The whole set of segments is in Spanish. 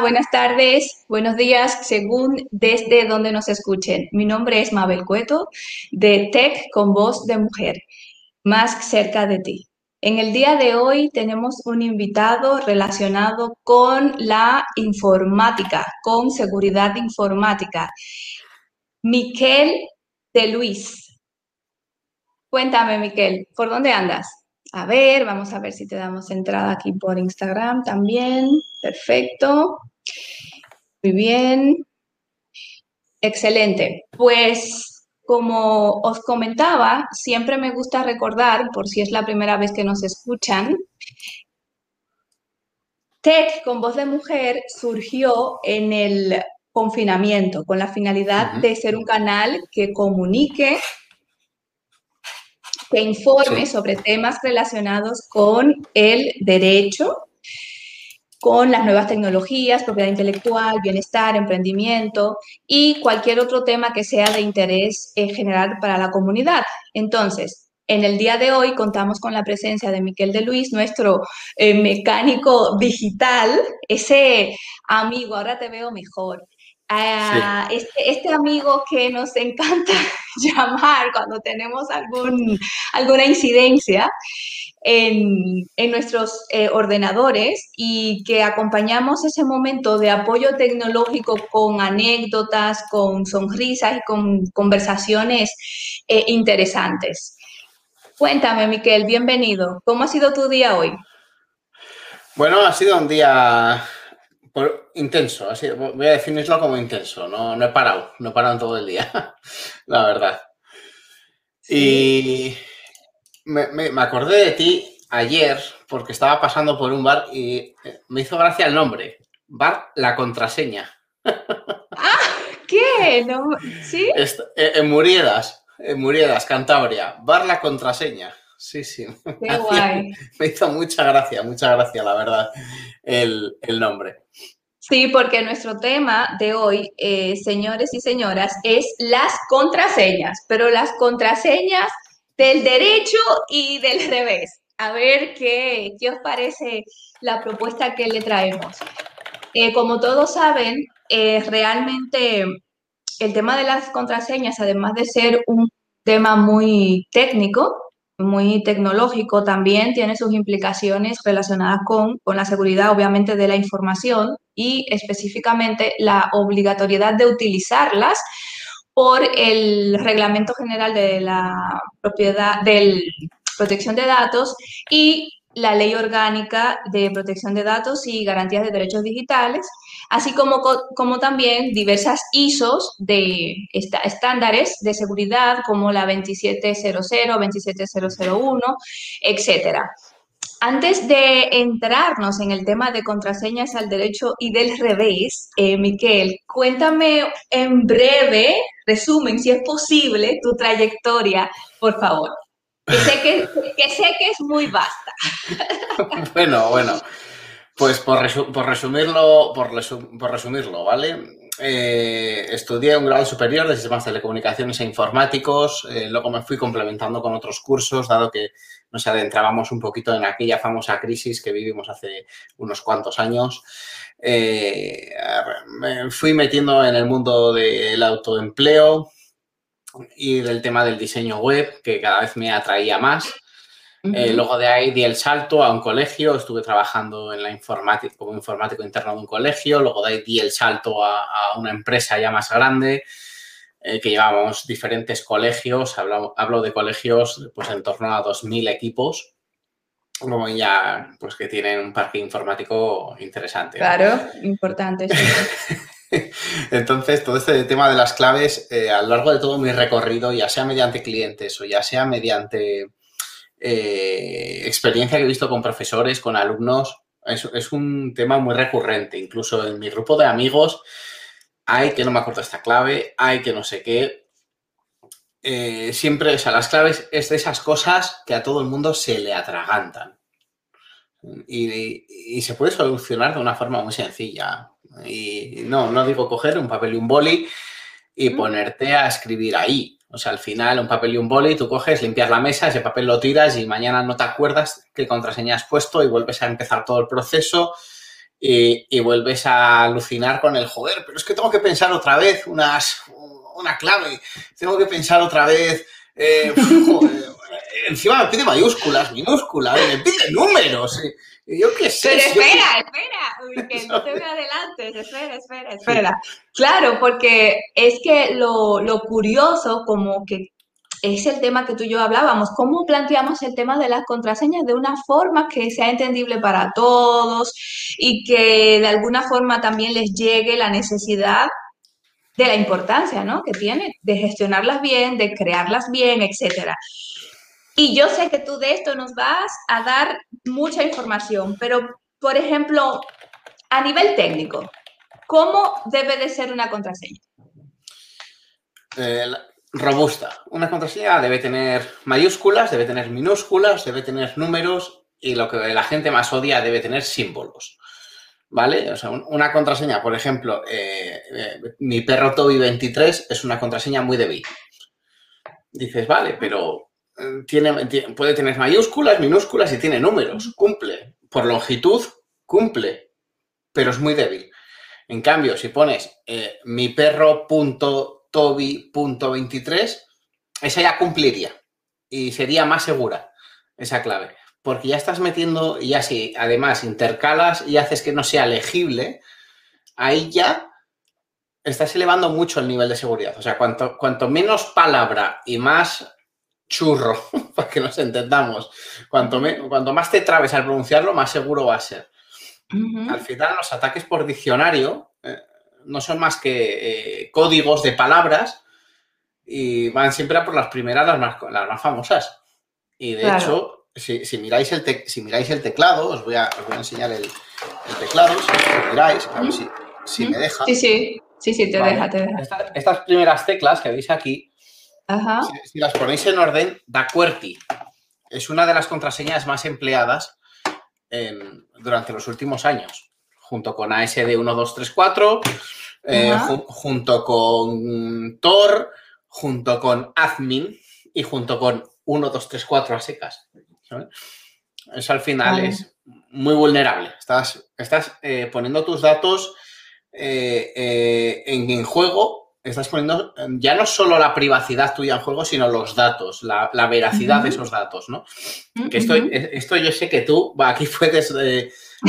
buenas tardes, buenos días, según desde donde nos escuchen. Mi nombre es Mabel Cueto, de Tech con voz de mujer, más cerca de ti. En el día de hoy tenemos un invitado relacionado con la informática, con seguridad informática. Miquel de Luis. Cuéntame, Miquel, ¿por dónde andas? A ver, vamos a ver si te damos entrada aquí por Instagram también. Perfecto. Muy bien. Excelente. Pues como os comentaba, siempre me gusta recordar, por si es la primera vez que nos escuchan, Tech con voz de mujer surgió en el confinamiento con la finalidad de ser un canal que comunique que informe sobre temas relacionados con el derecho, con las nuevas tecnologías, propiedad intelectual, bienestar, emprendimiento y cualquier otro tema que sea de interés en general para la comunidad. Entonces, en el día de hoy contamos con la presencia de Miquel de Luis, nuestro eh, mecánico digital, ese amigo, ahora te veo mejor, este, este, amigo que nos encanta llamar cuando tenemos algún, alguna incidencia en, nuestros eh, ordenadores y que acompañamos ese momento de apoyo tecnológico con anécdotas, con sonrisas y con conversaciones eh, interesantes. Cuéntame, Miquel, bienvenido. ¿Cómo ha sido tu día hoy? Bueno, ha sido un día intenso, voy a definirlo como intenso, no, no he parado, no he parado en todo el día, la verdad. Y me, acordé de ti ayer porque estaba pasando por un bar y me hizo gracia el nombre, Bar La Contraseña. ¡Ah! ¿Qué? ¿Sí? Eh, en Muriedas, en Muriedas, Cantabria, Bar La Contraseña. Sí, sí. Qué guay. Me hizo mucha gracia, mucha gracia, la verdad, el, nombre. Sí, porque nuestro tema de hoy, eh, señores y señoras, es las contraseñas, pero las contraseñas del derecho y del revés. A ver qué, qué os parece la propuesta que le traemos. Eh, como todos saben, eh, realmente el tema de las contraseñas, además de ser un tema muy técnico, muy tecnológico también tiene sus implicaciones relacionadas con, con, la seguridad, obviamente, de la información y específicamente la obligatoriedad de utilizarlas por el Reglamento General de la Propiedad del Protección de Datos y la Ley Orgánica de Protección de Datos y Garantías de Derechos Digitales, así como, como también diversas ISOs de estándares de seguridad como la 2700, 27001, etcétera. Antes de entrarnos en el tema de contraseñas al derecho y del revés, eh, Miquel, cuéntame en breve, resumen, si es posible, tu trayectoria, por favor. Que sé que, es muy vasta. bueno, bueno. Pues por, resumirlo, por, resumirlo, ¿vale? Eh, estudié un grado superior de sistemas de telecomunicaciones e informáticos, eh, luego me fui complementando con otros cursos, dado que nos adentrábamos un poquito en aquella famosa crisis que vivimos hace unos cuantos años. Eh, me fui metiendo en el mundo del autoempleo, y del tema del diseño web, que cada vez me atraía más. Eh, luego de ahí di el salto a un colegio, estuve trabajando en la informática como informático interno de un colegio, luego de ahí di el salto a, una empresa ya más grande, eh, que llevábamos diferentes colegios, hablo, hablo, de colegios pues en torno a 2.000 equipos, como ya pues que tienen un parque informático interesante. Claro, importante. Entonces, todo este tema de las claves, eh, a lo largo de todo mi recorrido, ya sea mediante clientes o ya sea mediante eh, experiencia que he visto con profesores, con alumnos, es, un tema muy recurrente. Incluso en mi grupo de amigos, hay que no me acuerdo esta clave, hay que no sé qué. Eh, siempre, o sea, las claves es de esas cosas que a todo el mundo se le atragantan. y se puede solucionar de una forma muy sencilla. Y no, no digo coger un papel y un boli y ponerte a escribir ahí. O sea, al final, un papel y un boli, tú coges, limpias la mesa, ese papel lo tiras y mañana no te acuerdas qué contraseña has puesto y vuelves a empezar todo el proceso y, vuelves a alucinar con el joder, pero es que tengo que pensar otra vez unas, una clave, tengo que pensar otra vez, eh, encima me pide mayúsculas, minúsculas, me pide números. Y yo qué sé. Pero espera, espera, que no te me adelantes, espera, espera, espera. Claro, porque es que lo, lo curioso, como que es el tema que tú y yo hablábamos, cómo planteamos el tema de las contraseñas de una forma que sea entendible para todos y que de alguna forma también les llegue la necesidad de la importancia ¿no? que tiene de gestionarlas bien, de crearlas bien, etcétera. Y yo sé que tú de esto nos vas a dar mucha información, pero, por ejemplo, a nivel técnico, ¿cómo debe de ser una contraseña? Eh, robusta. Una contraseña debe tener mayúsculas, debe tener minúsculas, debe tener números y lo que la gente más odia debe tener símbolos. ¿Vale? O sea, una contraseña, por ejemplo, eh, eh, mi perro Toby23 es una contraseña muy débil. Dices, vale, pero eh, tiene, puede tener mayúsculas, minúsculas y tiene números. Cumple. Por longitud, cumple. Pero es muy débil. En cambio, si pones mi perro Toby.23, esa ya cumpliría y sería más segura esa clave. Porque ya estás metiendo, y ya si además intercalas y haces que no sea legible, ahí ya estás elevando mucho el nivel de seguridad. O sea, cuanto, cuanto menos palabra y más churro, para que nos entendamos, cuanto, cuanto más te trabes al pronunciarlo, más seguro va a ser. Al final, los ataques por diccionario no son más que eh, códigos de palabras y van siempre a por las primeras, las más, las más famosas. Y de hecho, si, miráis el si miráis el teclado, os voy a, enseñar el, teclado, si, miráis, a ver si, me deja. Sí, sí, sí, sí, te deja, te deja. estas primeras teclas que veis aquí, Si, las ponéis en orden, da QWERTY. Es una de las contraseñas más empleadas durante los últimos años junto con ASD1234, eh, junto con Tor, junto con Admin y junto con 1234 a secas. Eso al final es muy vulnerable. Estás, estás eh, poniendo tus datos eh, en, juego, estás poniendo ya no solo la privacidad tuya en juego, sino los datos, la, veracidad de esos datos, ¿no? Que esto, esto yo sé que tú aquí puedes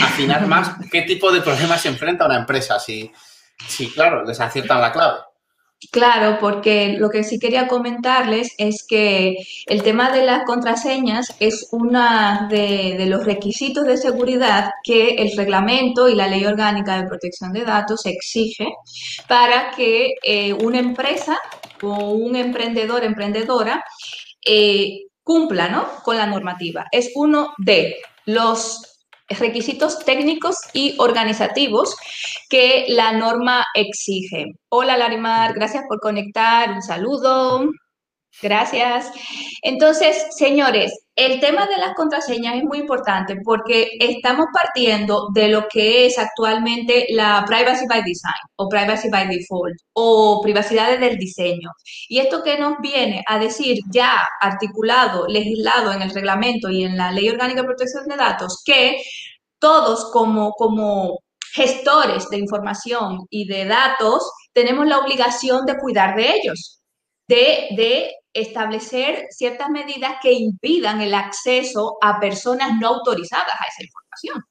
afinar más qué tipo de problemas se enfrenta una empresa si, si claro, les aciertan la clave. Claro, porque lo que sí quería comentarles es que el tema de las contraseñas es uno de, los requisitos de seguridad que el reglamento y la ley orgánica de protección de datos exige para que eh, una empresa o un emprendedor, emprendedora, eh, cumpla ¿no? con la normativa. Es uno de los requisitos técnicos y organizativos que la norma exige. Hola Larimar, gracias por conectar, un saludo. Gracias. Entonces, señores, el tema de las contraseñas es muy importante porque estamos partiendo de lo que es actualmente la privacy by design o privacy by default o privacidad desde el diseño. Y esto que nos viene a decir ya articulado, legislado en el reglamento y en la Ley Orgánica de Protección de Datos, que todos como, como gestores de información y de datos tenemos la obligación de cuidar de ellos, de, de establecer ciertas medidas que impidan el acceso a personas no autorizadas a esa información.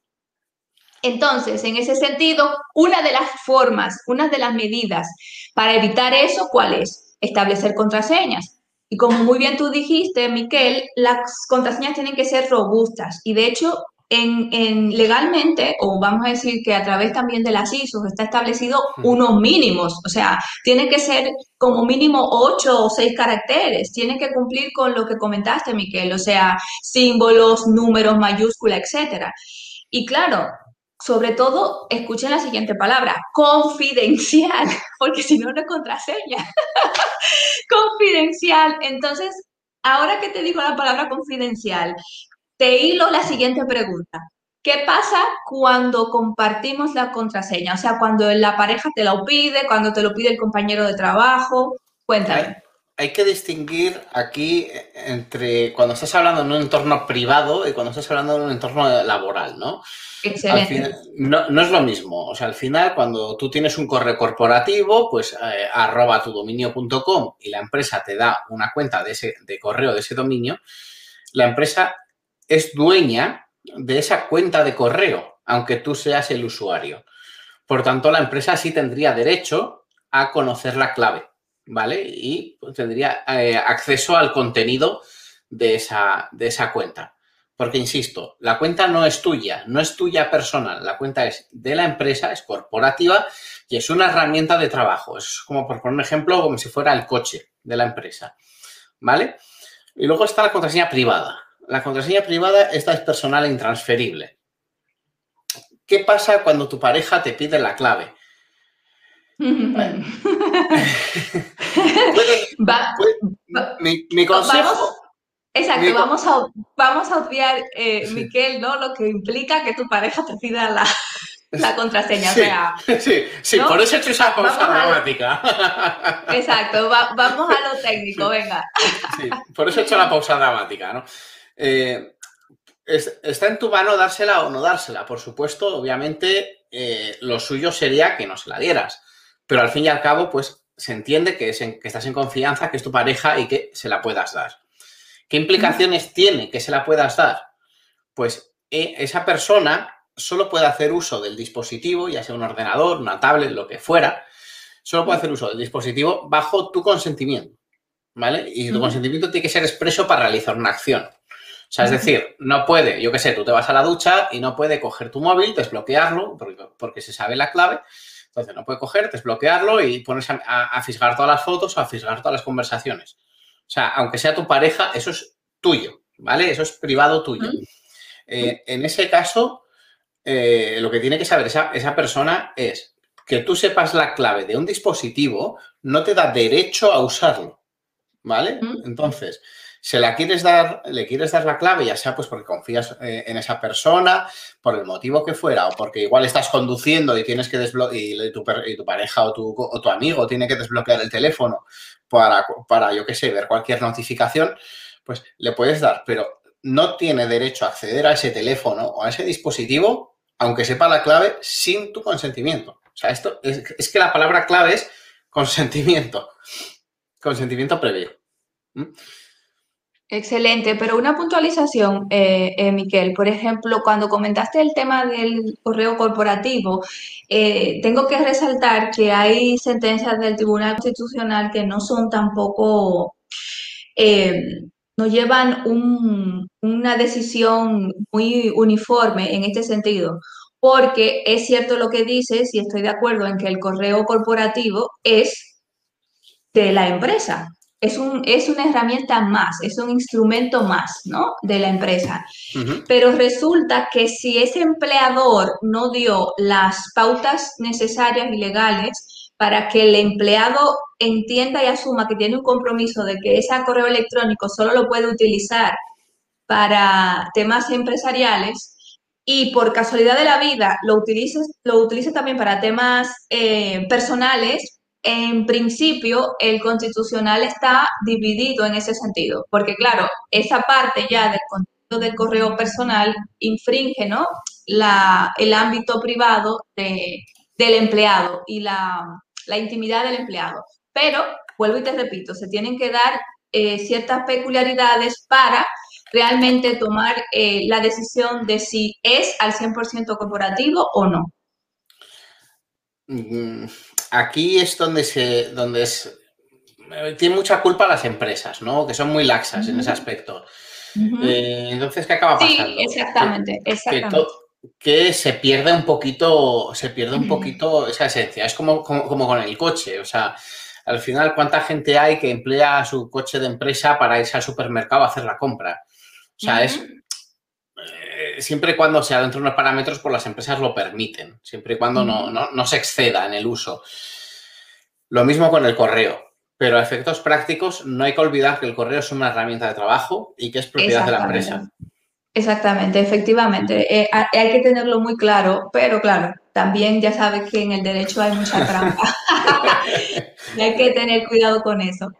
Entonces, en ese sentido, una de las formas, una de las medidas para evitar eso, ¿cuál es? Establecer contraseñas. Y como muy bien tú dijiste, Miquel, las contraseñas tienen que ser robustas. Y de hecho, en, legalmente, o vamos a decir que a través también de las ISO, está establecido unos mínimos, o sea, tiene que ser como mínimo ocho o seis caracteres, tiene que cumplir con lo que comentaste, Miquel, o sea, símbolos, números, mayúsculas, etcétera. Y claro, sobre todo, escuchen la siguiente palabra, confidencial, porque si no, no es contraseña. confidencial. Entonces, ahora que te digo la palabra confidencial, te hilo la siguiente pregunta. ¿Qué pasa cuando compartimos la contraseña? O sea, cuando la pareja te la pide, cuando te lo pide el compañero de trabajo. Cuéntame. hay que distinguir aquí entre cuando estás hablando en un entorno privado y cuando estás hablando en un entorno laboral, ¿no? Excelente. no, es lo mismo. O sea, al final, cuando tú tienes un correo corporativo, pues eh, arroba tu dominio.com y la empresa te da una cuenta de ese de correo de ese dominio, la empresa es dueña de esa cuenta de correo, aunque tú seas el usuario. Por tanto, la empresa sí tendría derecho a conocer la clave, ¿vale? Y tendría eh, acceso al contenido de esa, de esa cuenta. Porque, insisto, la cuenta no es tuya, no es tuya personal, la cuenta es de la empresa, es corporativa y es una herramienta de trabajo. Es como, por poner un ejemplo, como si fuera el coche de la empresa, ¿vale? Y luego está la contraseña privada. La contraseña privada, esta es personal e intransferible. ¿Qué pasa cuando tu pareja te pide la clave? mi, consejo... Exacto, vamos a, vamos a obviar, eh, Miquel, ¿no? Lo que implica que tu pareja te pida la, la contraseña. Sí, sí, sí por eso he hecho esa pausa dramática. Exacto, vamos a lo técnico, venga. Sí, por eso he hecho la pausa dramática, ¿no? Eh, está en tu mano dársela o no dársela. Por supuesto, obviamente, eh, lo suyo sería que no se la dieras. Pero al fin y al cabo, pues se entiende que, es que estás en confianza, que es tu pareja y que se la puedas dar. ¿Qué implicaciones tiene que se la puedas dar? Pues eh, esa persona solo puede hacer uso del dispositivo, ya sea un ordenador, una tablet, lo que fuera, solo puede hacer uso del dispositivo bajo tu consentimiento, ¿vale? Y tu consentimiento tiene que ser expreso para realizar una acción. O sea, es decir, no puede, yo qué sé, tú te vas a la ducha y no puede coger tu móvil, desbloquearlo, porque, se sabe la clave. Entonces, no puede coger, desbloquearlo y ponerse a, a fisgar todas las fotos o a fisgar todas las conversaciones. O sea, aunque sea tu pareja, eso es tuyo, ¿vale? Eso es privado tuyo. Eh, en ese caso, eh, lo que tiene que saber esa, esa, persona es que tú sepas la clave de un dispositivo no te da derecho a usarlo, ¿vale? Entonces, se la quieres dar, le quieres dar la clave, ya sea pues porque confías eh, en esa persona, por el motivo que fuera, o porque igual estás conduciendo y tienes que desbloquear, y, tu, pareja o tu, amigo tiene que desbloquear el teléfono para, para yo qué sé, ver cualquier notificación, pues le puedes dar, pero no tiene derecho a acceder a ese teléfono o a ese dispositivo, aunque sepa la clave, sin tu consentimiento. O sea, esto es, que la palabra clave es consentimiento, consentimiento previo. Excelente, pero una puntualización, eh, eh, Miquel. Por ejemplo, cuando comentaste el tema del correo corporativo, eh, tengo que resaltar que hay sentencias del Tribunal Constitucional que no son tampoco, no llevan una decisión muy uniforme en este sentido, porque es cierto lo que dices y estoy de acuerdo en que el correo corporativo es de la empresa es, un, es una herramienta más, es un instrumento más, ¿no? De la empresa. Pero resulta que si ese empleador no dio las pautas necesarias y legales para que el empleado entienda y asuma que tiene un compromiso de que ese correo electrónico solo lo puede utilizar para temas empresariales y por casualidad de la vida lo utilice, lo también para temas eh, personales, en principio el constitucional está dividido en ese sentido, porque claro, esa parte ya del contenido del correo personal infringe ¿no? el ámbito privado de, del empleado y la, la, intimidad del empleado. Pero, vuelvo y te repito, se tienen que dar eh, ciertas peculiaridades para realmente tomar eh, la decisión de si es al 100% corporativo o no. Mm, aquí es donde se, donde es, tiene mucha culpa las empresas, ¿no? Que son muy laxas en ese aspecto. Eh, entonces, ¿qué acaba pasando? Sí, exactamente, exactamente. Que, se pierde un poquito, se pierde un poquito esa esencia. Es como, como, con el coche, o sea, al final, ¿cuánta gente hay que emplea su coche de empresa para irse al supermercado a hacer la compra? O sea, es siempre y cuando sea dentro de unos parámetros, pues las empresas lo permiten, siempre y cuando no, se exceda en el uso. Lo mismo con el correo, pero a efectos prácticos no hay que olvidar que el correo es una herramienta de trabajo y que es propiedad de la empresa. Exactamente, efectivamente. Eh, hay que tenerlo muy claro, pero claro, también ya sabes que en el derecho hay mucha trampa y hay que tener cuidado con eso.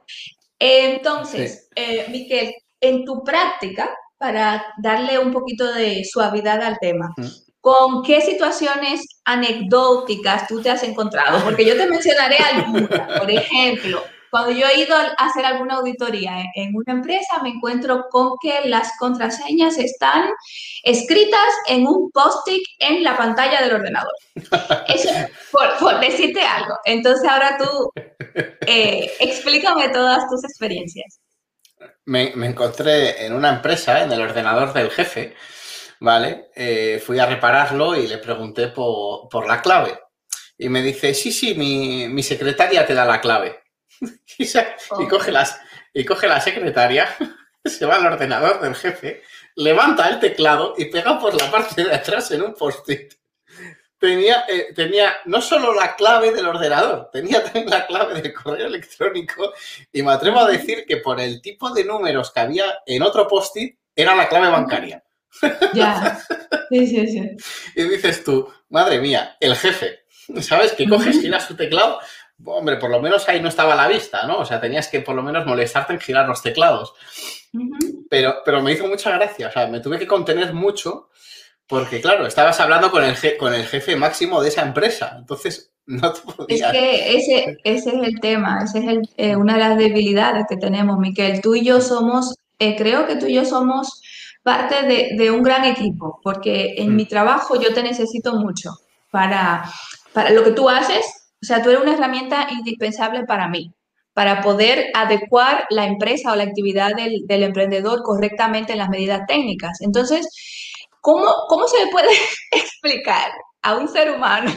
Entonces, eh, Miquel, en tu práctica, para darle un poquito de suavidad al tema, ¿con qué situaciones anecdóticas tú te has encontrado? Porque yo te mencionaré algunas. Por ejemplo, cuando yo he ido a hacer alguna auditoría en una empresa, me encuentro con que las contraseñas están escritas en un post-it en la pantalla del ordenador. Eso, por, decirte algo. Entonces, ahora tú eh, explícame todas tus experiencias. Me, encontré en una empresa, en el ordenador del jefe, ¿vale? Eh, fui a repararlo y le pregunté por, la clave. Y me dice, sí, sí, mi, mi secretaria te da la clave. y, coge las, y coge la secretaria, se va al ordenador del jefe, levanta el teclado y pega por la parte de atrás en un post-it. Tenía, eh, tenía no solo la clave del ordenador, tenía también la clave del correo electrónico y me atrevo a decir que por el tipo de números que había en otro post-it era la clave bancaria. Ya, sí, sí, sí. Y dices tú, madre mía, el jefe, ¿sabes? Que coges, giras su teclado, hombre, por lo menos ahí no estaba a la vista, ¿no? O sea, tenías que por lo menos molestarte en girar los teclados. pero, pero me hizo mucha gracia, o sea, me tuve que contener mucho porque, claro, estabas hablando con el, con el jefe máximo de esa empresa, entonces no te podías... Es que ese, ese es el tema, esa es eh, una de las debilidades que tenemos, Miquel. Tú y yo somos, eh, creo que tú y yo somos parte de, de un gran equipo, porque en mm. mi trabajo yo te necesito mucho para, para lo que tú haces o sea, tú eres una herramienta indispensable para mí, para poder adecuar la empresa o la actividad del, emprendedor correctamente en las medidas técnicas. Entonces, ¿cómo, ¿cómo se le puede explicar a un ser humano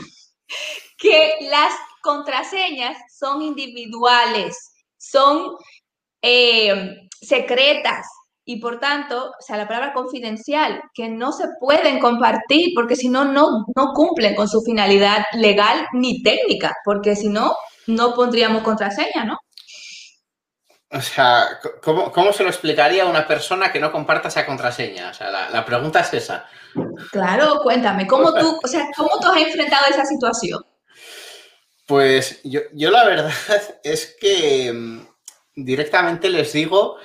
que las contraseñas son individuales, son eh, secretas, y por tanto, o sea, la palabra confidencial, que no se pueden compartir porque si no, no cumplen con su finalidad legal ni técnica, porque si no, no pondríamos contraseña, ¿no? O sea, ¿cómo, se lo explicaría a una persona que no comparta esa contraseña? O sea, la, pregunta es esa. Claro, cuéntame, ¿cómo tú, o sea, ¿cómo tú has enfrentado esa situación? Pues yo, yo la verdad es que mm, directamente les digo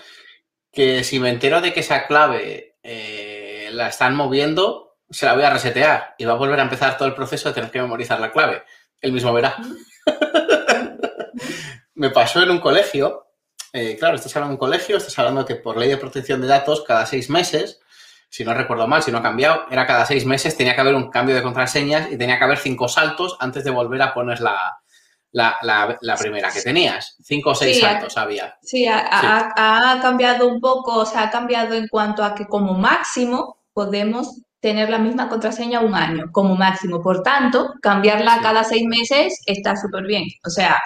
que si me entero de que esa clave eh, la están moviendo, se la voy a resetear y va a volver a empezar todo el proceso de tener que memorizar la clave. Él mismo verá. me pasó en un colegio. Eh, claro, estás hablando de un colegio, estás hablando que por ley de protección de datos, cada seis meses, si no recuerdo mal, si no ha cambiado, era cada seis meses, tenía que haber un cambio de contraseñas y tenía que haber cinco saltos antes de volver a poner la, la, primera que tenías. Cinco o seis saltos había. Sí, ha, cambiado un poco, o sea, ha cambiado en cuanto a que como máximo podemos tener la misma contraseña un año, como máximo. Por tanto, cambiarla cada seis meses está súper bien. O sea,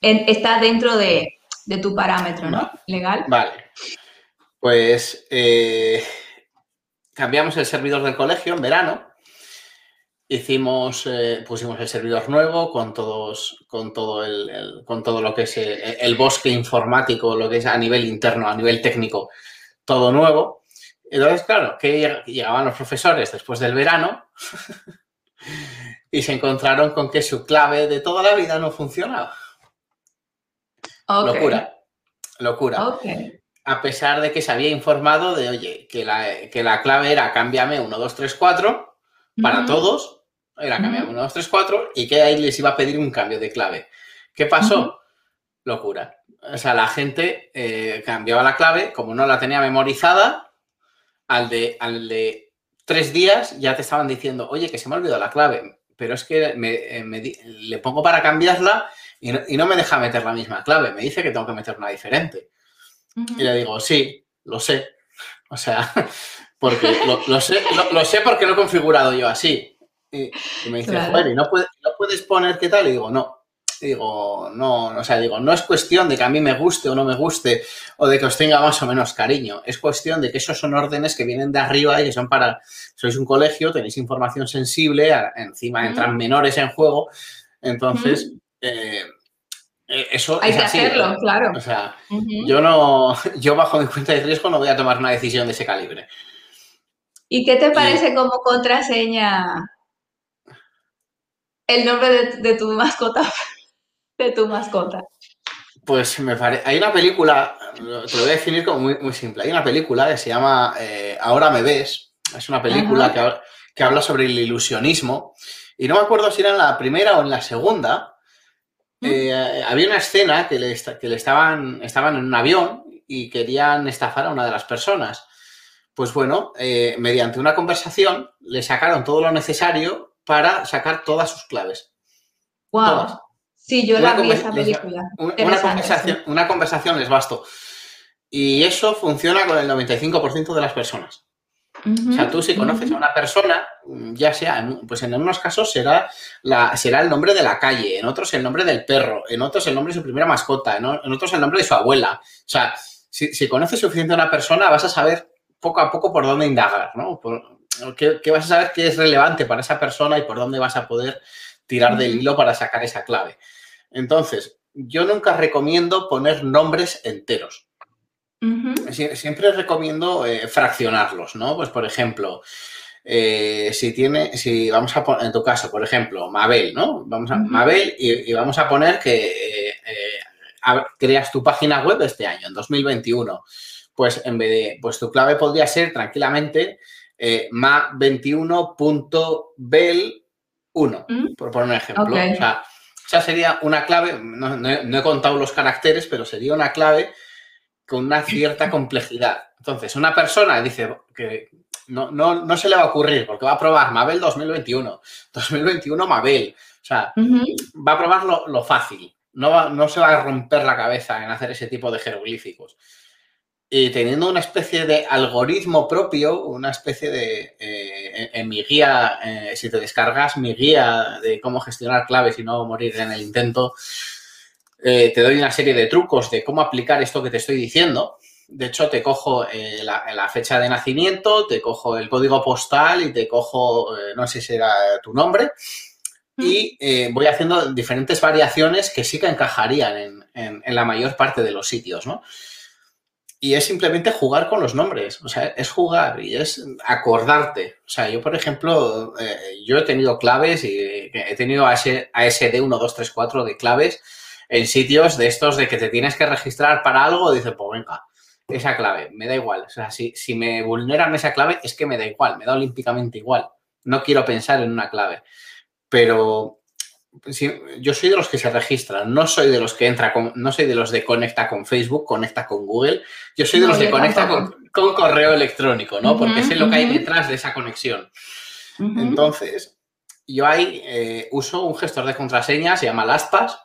está dentro de, tu parámetro, ¿no? Legal. Vale. Pues eh, cambiamos el servidor del colegio en verano hicimos, eh, pusimos el servidor nuevo con todos, con todo el, con todo lo que es eh, el, bosque informático, lo que es a nivel interno, a nivel técnico, todo nuevo. Entonces, claro, que llegaban los profesores después del verano y se encontraron con que su clave de toda la vida no funcionaba. Locura. Locura. A pesar de que se había informado de, oye, que la, que la clave era cámbiame 1, 2, 3, 4 para todos, era cambiar 1, 2, 3, 4 y que ahí les iba a pedir un cambio de clave. ¿Qué pasó? Locura. O sea, la gente eh, cambiaba la clave, como no la tenía memorizada, al de, al de tres días ya te estaban diciendo, oye, que se me ha olvidado la clave, pero es que eh, le pongo para cambiarla y no, me deja meter la misma clave, me dice que tengo que meter una diferente. Y le digo, sí, lo sé. O sea, porque lo, sé, lo sé porque lo he configurado yo así. Y, me dice, ¿y no, puedes poner qué tal? Y digo, no. digo, no, o sea, digo, no es cuestión de que a mí me guste o no me guste o de que os tenga más o menos cariño. Es cuestión de que esos son órdenes que vienen de arriba y que son para, sois un colegio, tenéis información sensible, encima entran menores en juego. Entonces, eh, eso Hay que hacerlo, claro. O sea, yo no, yo bajo mi cuenta de riesgo no voy a tomar una decisión de ese calibre. ¿Y qué te parece como contraseña el nombre de, tu mascota, de tu mascota. Pues me parece. Hay una película, te lo voy a definir como muy, simple. Hay una película que se llama eh, Ahora me ves. Es una película que, habla sobre el ilusionismo. Y no me acuerdo si era en la primera o en la segunda. ¿Mm? Eh, había una escena que le, que le estaban, estaban en un avión y querían estafar a una de las personas. Pues bueno, eh, mediante una conversación le sacaron todo lo necesario para sacar todas sus claves. Wow. Sí, yo la vi esa película. Una, conversación, una conversación les bastó. Y eso funciona con el 95% de las personas. O sea, tú si conoces a una persona, ya sea, pues en unos casos será, la, será el nombre de la calle, en otros el nombre del perro, en otros el nombre de su primera mascota, en, otros el nombre de su abuela. O sea, si, si, conoces suficiente a una persona, vas a saber poco a poco por dónde indagar, ¿no? qué, vas a saber qué es relevante para esa persona y por dónde vas a poder tirar del hilo para sacar esa clave. Entonces, yo nunca recomiendo poner nombres enteros. Siempre recomiendo eh, fraccionarlos, ¿no? Pues, por ejemplo, eh, si tiene, si vamos a poner, en tu caso, por ejemplo, Mabel, ¿no? Vamos a, Mabel y, vamos a poner que eh, creas tu página web este año, en 2021 pues en vez de, pues tu clave podría ser tranquilamente eh, ma21.bel1, mm. por poner un ejemplo. O sea, esa sería una clave, no, he contado los caracteres, pero sería una clave con una cierta complejidad. Entonces, una persona dice que no, se le va a ocurrir porque va a probar Mabel 2021, 2021 Mabel. O sea, va a probar lo, fácil. No, no se va a romper la cabeza en hacer ese tipo de jeroglíficos y teniendo una especie de algoritmo propio, una especie de, eh, en, mi guía, eh, si te descargas mi guía de cómo gestionar claves y no morir en el intento, eh, te doy una serie de trucos de cómo aplicar esto que te estoy diciendo. De hecho, te cojo la, fecha de nacimiento, te cojo el código postal y te cojo, no sé si era tu nombre, mm. y voy haciendo diferentes variaciones que sí que encajarían en, en la mayor parte de los sitios, ¿no? Y es simplemente jugar con los nombres, o sea, es jugar y es acordarte. O sea, yo, por ejemplo, eh, yo he tenido claves y he tenido ASD 1, 2, 3, 4 de claves en sitios de estos de que te tienes que registrar para algo, dices, pues venga, esa clave, me da igual. O sea, si, si me vulneran esa clave, es que me da igual, me da olímpicamente igual. No quiero pensar en una clave. Pero yo soy de los que se registran, no soy de los que entra con, no soy de los de conecta con Facebook, conecta con Google, yo soy de los que conecta con, correo electrónico, ¿no? Porque sé lo que hay detrás de esa conexión. Entonces, yo ahí eh, uso un gestor de contraseñas, se llama LastPass,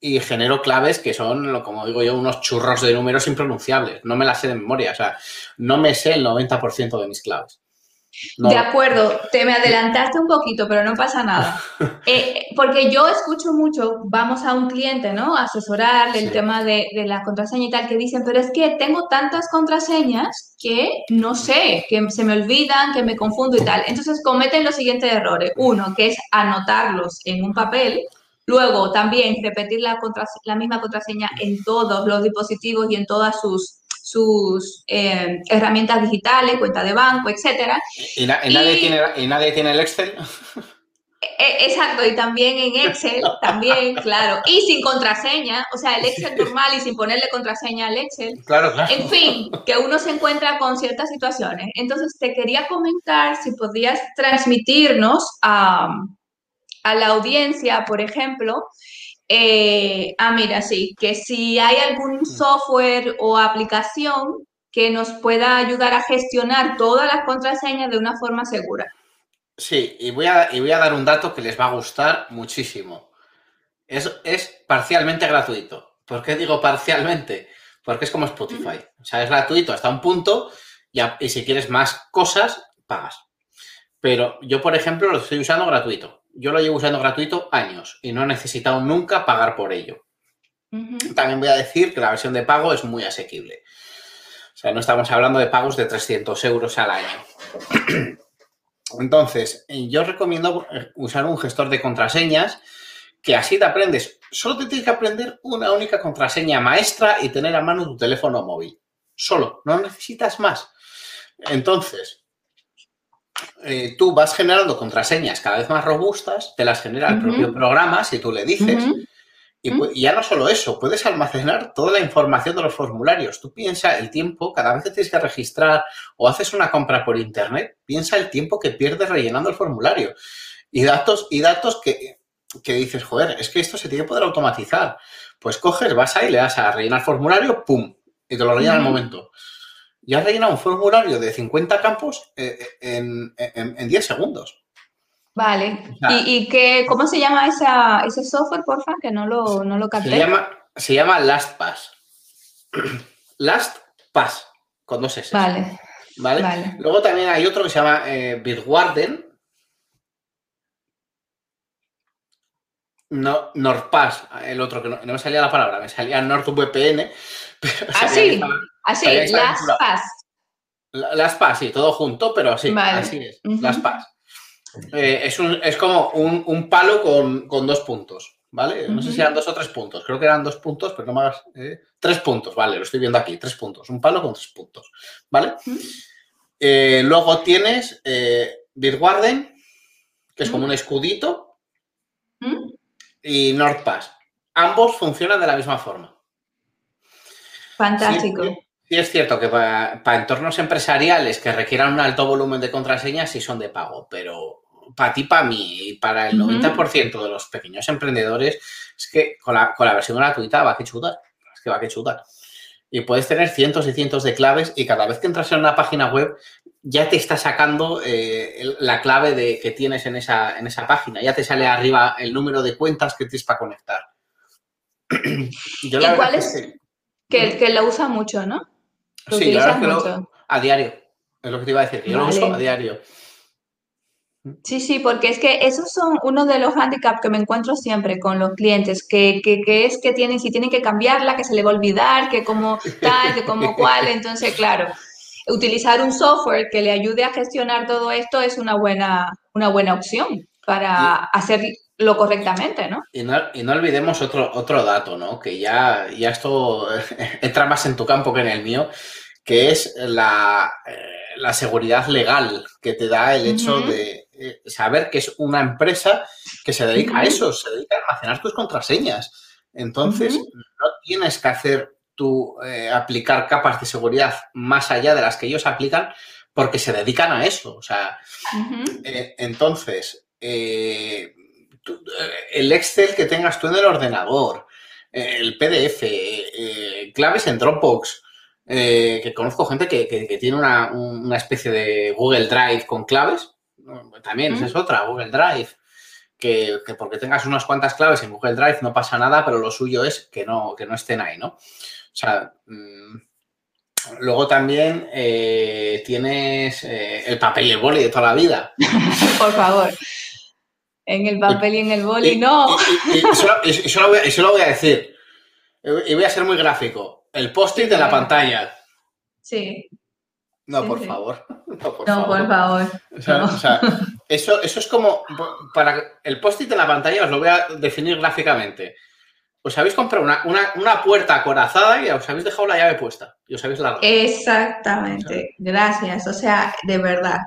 y genero claves que son, como digo yo, unos churros de números impronunciables. No me las sé de memoria, o sea, no me sé el 90% de mis claves. De acuerdo, te me adelantaste un poquito, pero no pasa nada. Eh, porque yo escucho mucho, vamos a un cliente, ¿no? asesorarle el tema de, de, la contraseña y tal, que dicen, pero es que tengo tantas contraseñas que no sé, que se me olvidan, que me confundo y tal. Entonces cometen los siguientes errores. Uno, que es anotarlos en un papel. Luego, también repetir la, la misma contraseña en todos los dispositivos y en todas sus sus eh, herramientas digitales, cuenta de banco, etcétera. ¿Y, nadie, tiene, ¿Y nadie tiene el Excel? E, exacto, y también en Excel, también, claro. Y sin contraseña, o sea, el Excel normal y sin ponerle contraseña al Excel. Claro, claro. En fin, que uno se encuentra con ciertas situaciones. Entonces, te quería comentar si podías transmitirnos a, a la audiencia, por ejemplo, eh, ah, mira, sí, que si hay algún software o aplicación que nos pueda ayudar a gestionar todas las contraseñas de una forma segura. Sí, y voy a, y voy a dar un dato que les va a gustar muchísimo. Es, es parcialmente gratuito. ¿Por qué digo parcialmente? Porque es como Spotify. O sea, es gratuito hasta un punto y, y si quieres más cosas, pagas. Pero yo, por ejemplo, lo estoy usando gratuito yo lo llevo usando gratuito años y no he necesitado nunca pagar por ello. También voy a decir que la versión de pago es muy asequible. O sea, no estamos hablando de pagos de 300 euros al año. Entonces, yo recomiendo usar un gestor de contraseñas que así te aprendes. Solo te tienes que aprender una única contraseña maestra y tener a mano tu teléfono móvil. Solo, no necesitas más. Entonces, eh, tú vas generando contraseñas cada vez más robustas, te las genera el propio programa si tú le dices, Y, ya no solo eso, puedes almacenar toda la información de los formularios. Tú piensa el tiempo, cada vez que tienes que registrar o haces una compra por internet, piensa el tiempo que pierdes rellenando el formulario. Y datos, y datos que, dices, joder, es que esto se tiene que poder automatizar. Pues coges, vas ahí, le das a rellenar formulario, ¡pum! Y te lo rellena al momento. Y has rellenado un formulario de 50 campos eh, eh, en, en 10 segundos. Vale. ¿Y, y qué, cómo se llama esa, ese software, porfa? Que no lo, no lo capté. Se llama, se llama LastPass. LastPass, con dos S. Vale. ¿Vale? Luego también hay otro que se llama eh, Bitwarden. No, NordPass, el otro que no, me salía la palabra, me salía NordVPN. Ah, sí, así, LastPass. LastPass, sí, todo junto, pero sí, así es, LastPass. Eh, es, un, es, como un, palo con, dos puntos, ¿vale? No sé si eran dos o tres puntos. Creo que eran dos puntos, pero no más. Eh, tres puntos, vale, lo estoy viendo aquí, tres puntos. Un palo con tres puntos, ¿vale? Eh, luego tienes Bitwarden, que es como un escudito, y NordPass. Ambos funcionan de la misma forma. Fantástico. Sí, es cierto que para, para, entornos empresariales que requieran un alto volumen de contraseñas sí son de pago, pero para ti, para mí y para el 90% de los pequeños emprendedores, es que con la, versión gratuita va que chutar. Es que va que chutar. Y puedes tener cientos y cientos de claves y cada vez que entras en una página web ya te está sacando eh, la clave de, que tienes en esa, en esa página. Ya te sale arriba el número de cuentas que tienes para conectar. ¿Y cuál es? Que, que, lo usa mucho, ¿no? sí, yo lo, a diario. Es lo que te iba a decir. Yo lo uso a diario. Sí, sí, porque es que esos son uno de los handicaps que me encuentro siempre con los clientes, que, que, es que tienen, si tienen que cambiarla, que se le va a olvidar, que como tal, que como cual. Entonces, claro, utilizar un software que le ayude a gestionar todo esto es una buena, una buena opción para hacerlo correctamente, ¿no? Y no, y no olvidemos otro, otro dato, ¿no? Que ya, ya esto entra más en tu campo que en el mío, que es la, eh, la seguridad legal que te da el hecho de eh, saber que es una empresa que se dedica a eso, se dedica a almacenar tus contraseñas. Entonces, no tienes que hacer tú eh, aplicar capas de seguridad más allá de las que ellos aplican porque se dedican a eso. O sea, eh, entonces, el Excel que tengas tú en el ordenador, el PDF, claves en Dropbox, que conozco gente que, tiene una, una, especie de Google Drive con claves también, esa es otra, Google Drive. Que, porque tengas unas cuantas claves en Google Drive no pasa nada, pero lo suyo es que no, que no estén ahí, ¿no? O sea, mm, luego también eh, tienes eh, el papel y el boli de toda la vida. Por favor. En el papel y, en el boli, no. Y, eso, lo voy, a decir. Y voy a ser muy gráfico. El post-it de la pantalla. Sí. No, por favor. No, por favor. O sea, eso, eso es como, para el post-it en la pantalla os lo voy a definir gráficamente. Os habéis comprado una, puerta acorazada y os habéis dejado la llave puesta y os habéis largado. Exactamente. Gracias. O sea, de verdad.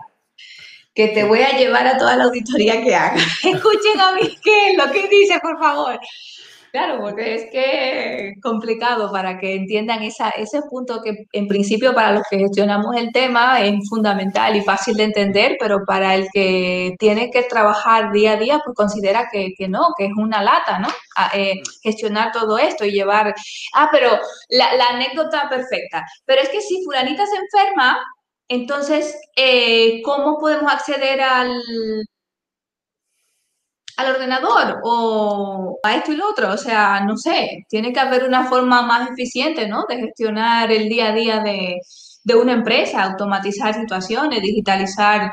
Que te voy a llevar a toda la auditoría que haga. Escuchen a es lo que dice, por favor. Claro, porque es que complicado para que entiendan esa, ese punto que en principio para los que gestionamos el tema es fundamental y fácil de entender, pero para el que tiene que trabajar día a día, pues considera que, no, que es una lata, ¿no? Eh, gestionar todo esto y llevar... Ah, pero la, la anécdota perfecta. Pero es que si fulanita se enferma, entonces, eh, ¿cómo podemos acceder al, al ordenador o a esto y lo otro. O sea, no sé, tiene que haber una forma más eficiente, ¿no? De gestionar el día a día de, una empresa, automatizar situaciones, digitalizar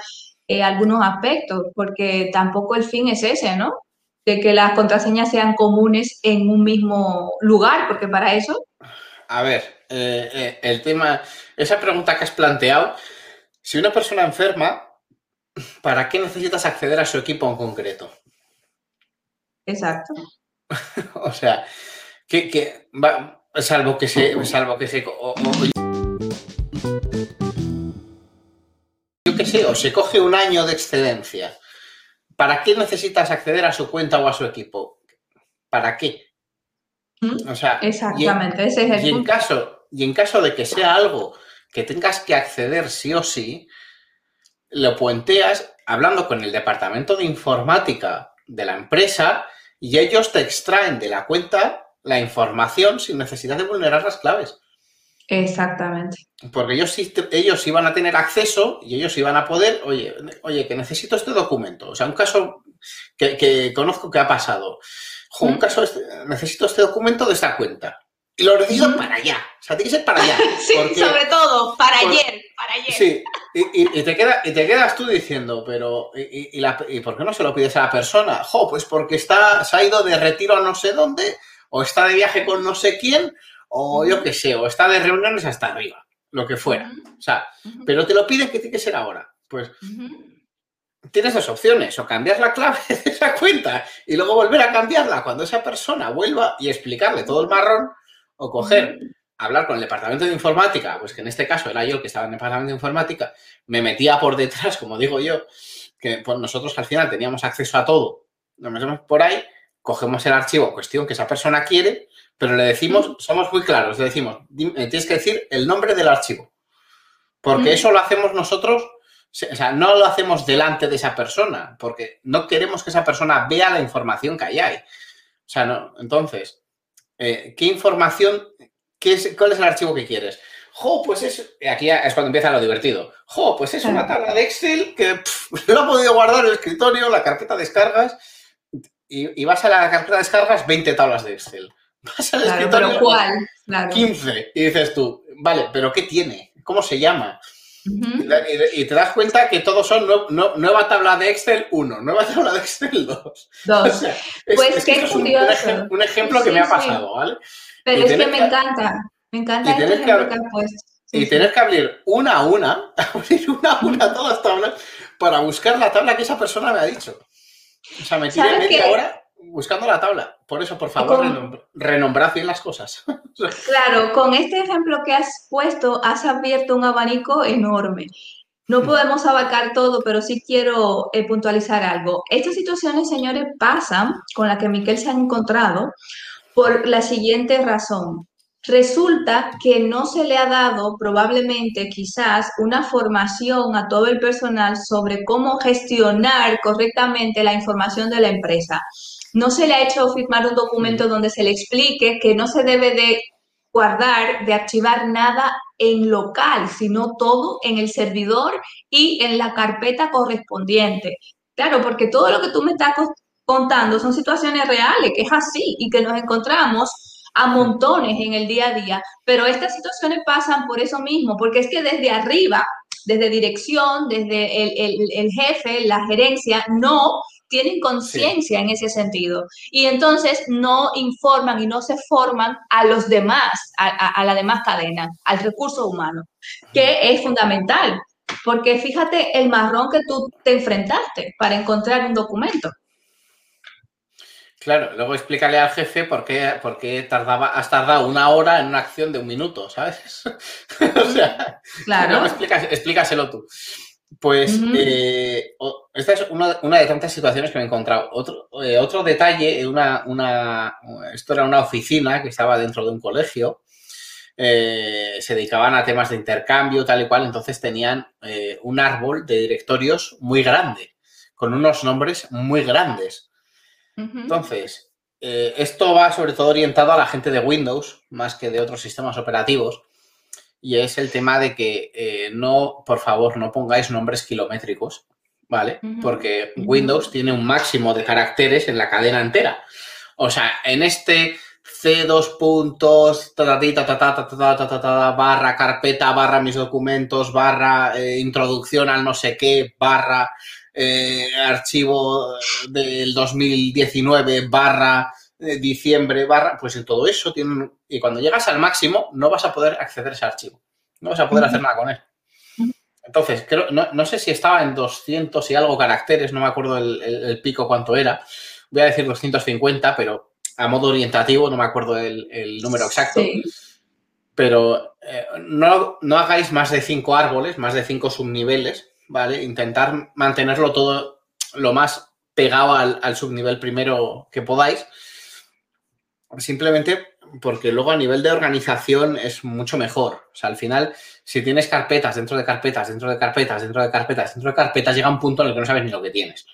eh, algunos aspectos, porque tampoco el fin es ese, ¿no? De que las contraseñas sean comunes en un mismo lugar, porque para eso... A ver, eh, eh, el tema, esa pregunta que has planteado, si una persona enferma, ¿para qué necesitas acceder a su equipo en concreto? Exacto. o sea, que, salvo que se, salvo que se, yo qué sé, o se coge un año de excedencia. ¿Para qué necesitas acceder a su cuenta o a su equipo? ¿Para qué? O sea, Exactamente, ese es el y En caso, y en caso de que sea algo que tengas que acceder sí o sí, lo puenteas hablando con el departamento de informática de la empresa y ellos te extraen de la cuenta la información sin necesidad de vulnerar las claves. Exactamente. Porque ellos, ellos iban a tener acceso y ellos iban a poder, oye, oye, que necesito este documento. O sea, un caso que, conozco que ha pasado. un caso, necesito este documento de esta cuenta. Y lo necesito para allá. O sea, tiene que ser para allá. sí, sobre todo, para ayer, para ayer. Sí, y, te queda, y te quedas tú diciendo, pero ¿y, y, por qué no se lo pides a la persona? Jo, pues porque está, se ha ido de retiro a no sé dónde, o está de viaje con no sé quién, o yo qué sé, o está de reuniones hasta arriba, lo que fuera. O sea, pero te lo piden que tiene que ser ahora. Pues tienes dos opciones, o cambiar la clave de esa cuenta y luego volver a cambiarla cuando esa persona vuelva y explicarle todo el marrón, o coger, hablar con el departamento de informática, pues que en este caso era yo el que estaba en el departamento de informática, me metía por detrás, como digo yo, que pues nosotros al final teníamos acceso a todo, nos metemos por ahí, cogemos el archivo cuestión que esa persona quiere, pero le decimos, somos muy claros, le decimos, tienes que decir el nombre del archivo, porque eso lo hacemos nosotros, o sea, no lo hacemos delante de esa persona, porque no queremos que esa persona vea la información que hay. O sea, no, entonces, eh, ¿qué información, qué es, cuál es el archivo que quieres? Jo, pues es, aquí es cuando empieza lo divertido. Jo, pues es una tabla de Excel que lo ha podido guardar en el escritorio, la carpeta descargas, y, vas a la carpeta descargas 20 tablas de Excel. Vas al escritorio ¿cuál? 15 y dices tú, vale, pero ¿qué tiene? ¿Cómo se llama? Y, te das cuenta que todos son nueva tabla de Excel 1, nueva tabla de Excel 2. 2. pues qué curioso. Un, ejemplo que me ha pasado, ¿vale? Pero es que me encanta, me encanta este ejemplo que, puesto. y tener que abrir una a una, abrir una a una todas las tablas para buscar la tabla que esa persona me ha dicho. O sea, me tiré media hora buscando la tabla. Por eso, por favor, renombrad bien las cosas. claro, con este ejemplo que has puesto, has abierto un abanico enorme. No mm. podemos abarcar todo, pero sí quiero eh, puntualizar algo. Estas situaciones, señores, pasan con la que Miquel se ha encontrado por la siguiente razón. Resulta que no se le ha dado probablemente quizás una formación a todo el personal sobre cómo gestionar correctamente la información de la empresa. No se le ha hecho firmar un documento donde se le explique que no se debe de guardar, de archivar nada en local, sino todo en el servidor y en la carpeta correspondiente. Claro, porque todo lo que tú me estás contando son situaciones reales, que es así y que nos encontramos a montones en el día a día, pero estas situaciones pasan por eso mismo, porque es que desde arriba, desde dirección, desde el, jefe, la gerencia, no tienen conciencia en ese sentido. Y entonces no informan y no se forman a los demás, a, la demás cadena, al recurso humano, que es fundamental. Porque fíjate el marrón que tú te enfrentaste para encontrar un documento. Claro, luego explícale al jefe por qué, por qué tardaba, has tardado una hora en una acción de un minuto, ¿sabes? o sea, claro. explícaselo tú. Pues eh, esta es una, de tantas situaciones que me he encontrado. Otro, eh, otro detalle, una, una, esto era una oficina que estaba dentro de un colegio. Eh, se dedicaban a temas de intercambio, tal y cual, entonces tenían un árbol de directorios muy grande, con unos nombres muy grandes. Entonces, eh, esto va sobre todo orientado a la gente de Windows, más que de otros sistemas operativos, y es el tema de que eh, no, por favor, no pongáis nombres kilométricos, ¿vale? Porque Windows tiene un máximo de caracteres en la cadena entera. O sea, en este C2 puntos, barra carpeta, barra mis documentos, barra eh, introducción al no sé qué, barra eh, archivo del 2019 barra eh, diciembre barra, pues en todo eso tiene y cuando llegas al máximo no vas a poder acceder a ese archivo, no vas a poder hacer nada con él. Entonces, creo, no, sé si estaba en 200 y algo caracteres, no me acuerdo el, pico cuánto era, voy a decir 250, pero a modo orientativo, no me acuerdo el, número exacto. Pero eh, no, no hagáis más de cinco árboles, más de cinco subniveles, ¿vale? Intentar mantenerlo todo lo más pegado al, subnivel primero que podáis. Simplemente porque luego a nivel de organización es mucho mejor. O sea, al final, si tienes carpetas dentro de carpetas, dentro de carpetas, dentro de carpetas, dentro de carpetas, llega un punto en el que no sabes ni lo que tienes.